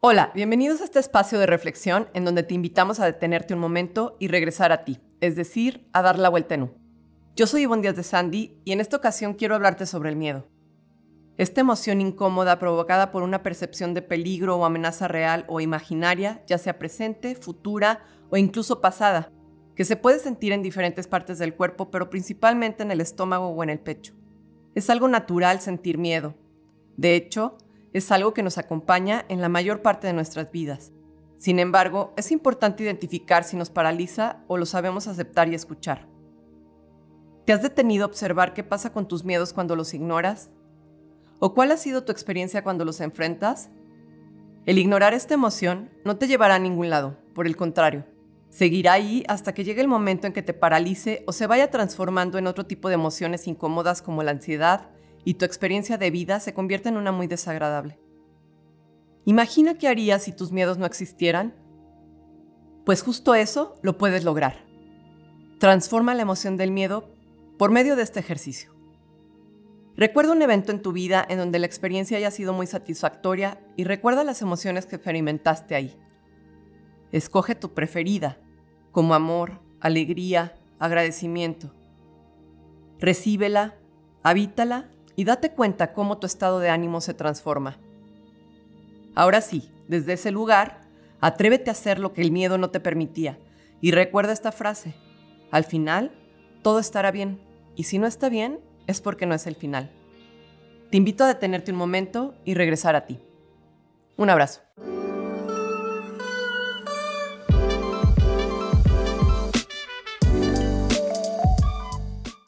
Hola, bienvenidos a este espacio de reflexión en donde te invitamos a detenerte un momento y regresar a ti, es decir, a dar la vuelta en U. Yo soy Ivonne Díaz de Sandy y en esta ocasión quiero hablarte sobre el miedo. Esta emoción incómoda provocada por una percepción de peligro o amenaza real o imaginaria, ya sea presente, futura o incluso pasada, que se puede sentir en diferentes partes del cuerpo, pero principalmente en el estómago o en el pecho. Es algo natural sentir miedo. De hecho, es algo que nos acompaña en la mayor parte de nuestras vidas. Sin embargo, es importante identificar si nos paraliza o lo sabemos aceptar y escuchar. ¿Te has detenido a observar qué pasa con tus miedos cuando los ignoras? ¿O cuál ha sido tu experiencia cuando los enfrentas? El ignorar esta emoción no te llevará a ningún lado, por el contrario, seguirá ahí hasta que llegue el momento en que te paralice o se vaya transformando en otro tipo de emociones incómodas como la ansiedad y tu experiencia de vida se convierte en una muy desagradable. Imagina qué harías si tus miedos no existieran. Pues justo eso lo puedes lograr. Transforma la emoción del miedo por medio de este ejercicio. Recuerda un evento en tu vida en donde la experiencia haya sido muy satisfactoria y recuerda las emociones que experimentaste ahí. Escoge tu preferida, como amor, alegría, agradecimiento. Recíbela, habítala y date cuenta cómo tu estado de ánimo se transforma. Ahora sí, desde ese lugar, atrévete a hacer lo que el miedo no te permitía y recuerda esta frase. Al final, todo estará bien y si no está bien, es porque no es el final. Te invito a detenerte un momento y regresar a ti. Un abrazo.